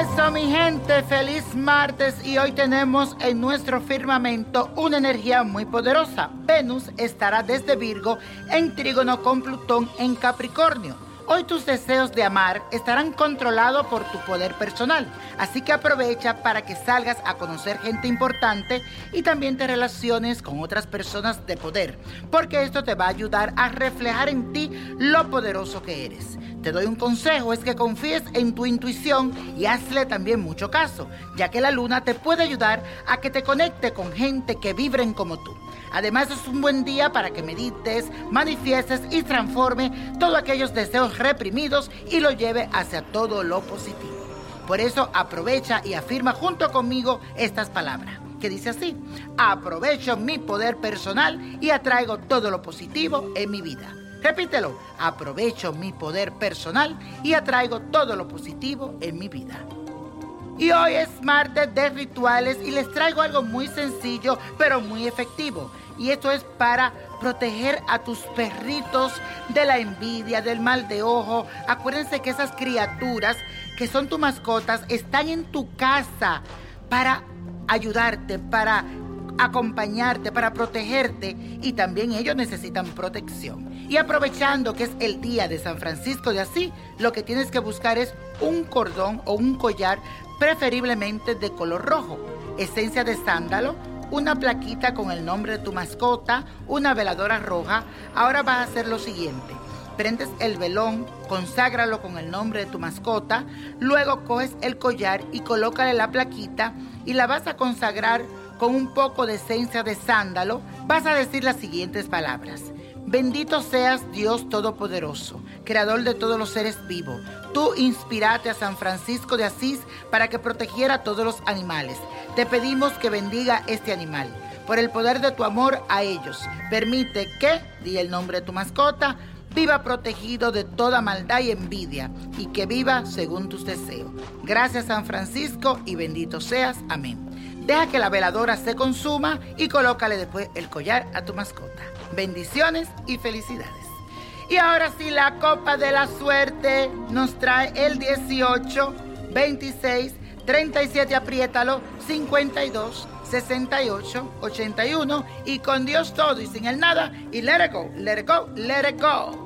Eso, mi gente, feliz martes y hoy tenemos en nuestro firmamento una energía muy poderosa. Venus estará desde Virgo en trígono con Plutón en Capricornio. Hoy tus deseos de amar estarán controlados por tu poder personal, así que aprovecha para que salgas a conocer gente importante y también te relaciones con otras personas de poder, porque esto te va a ayudar a reflejar en ti lo poderoso que eres. Te doy un consejo, es que confíes en tu intuición y hazle también mucho caso, ya que la luna te puede ayudar a que te conecte con gente que vibren como tú. Además es un buen día para que medites, manifiestes y transforme todos aquellos deseos reprimidos y lo lleve hacia todo lo positivo. Por eso aprovecha y afirma junto conmigo estas palabras, dice así, aprovecho mi poder personal y atraigo todo lo positivo en mi vida. Repítelo, aprovecho mi poder personal y atraigo todo lo positivo en mi vida. Y hoy es martes de rituales y les traigo algo muy sencillo pero muy efectivo. Y esto es para proteger a tus perritos de la envidia, del mal de ojo. Acuérdense que esas criaturas que son tus mascotas están en tu casa para ayudarte, para acompañarte, para protegerte y también ellos necesitan protección. Y aprovechando que es el día de San Francisco de Asís, lo que tienes que buscar es un cordón o un collar preferiblemente de color rojo, esencia de sándalo, una plaquita con el nombre de tu mascota, una veladora roja. Ahora vas a hacer lo siguiente. Prendes el velón, conságralo con el nombre de tu mascota, luego coges el collar y colócale la plaquita y la vas a consagrar con un poco de esencia de sándalo. Vas a decir las siguientes palabras. Bendito seas Dios Todopoderoso, Creador de todos los seres vivos. Tú inspiraste a San Francisco de Asís para que protegiera a todos los animales. Te pedimos que bendiga este animal. Por el poder de tu amor a ellos, permite que, di el nombre de tu mascota, viva protegido de toda maldad y envidia, y que viva según tus deseos. Gracias San Francisco y bendito seas. Amén. Deja que la veladora se consuma y colócale después el collar a tu mascota. Bendiciones y felicidades. Y ahora sí, la copa de la suerte nos trae el 18, 26, 37, apriétalo, 52, 68, 81 y con Dios todo y sin el nada y let it go, let it go, let it go.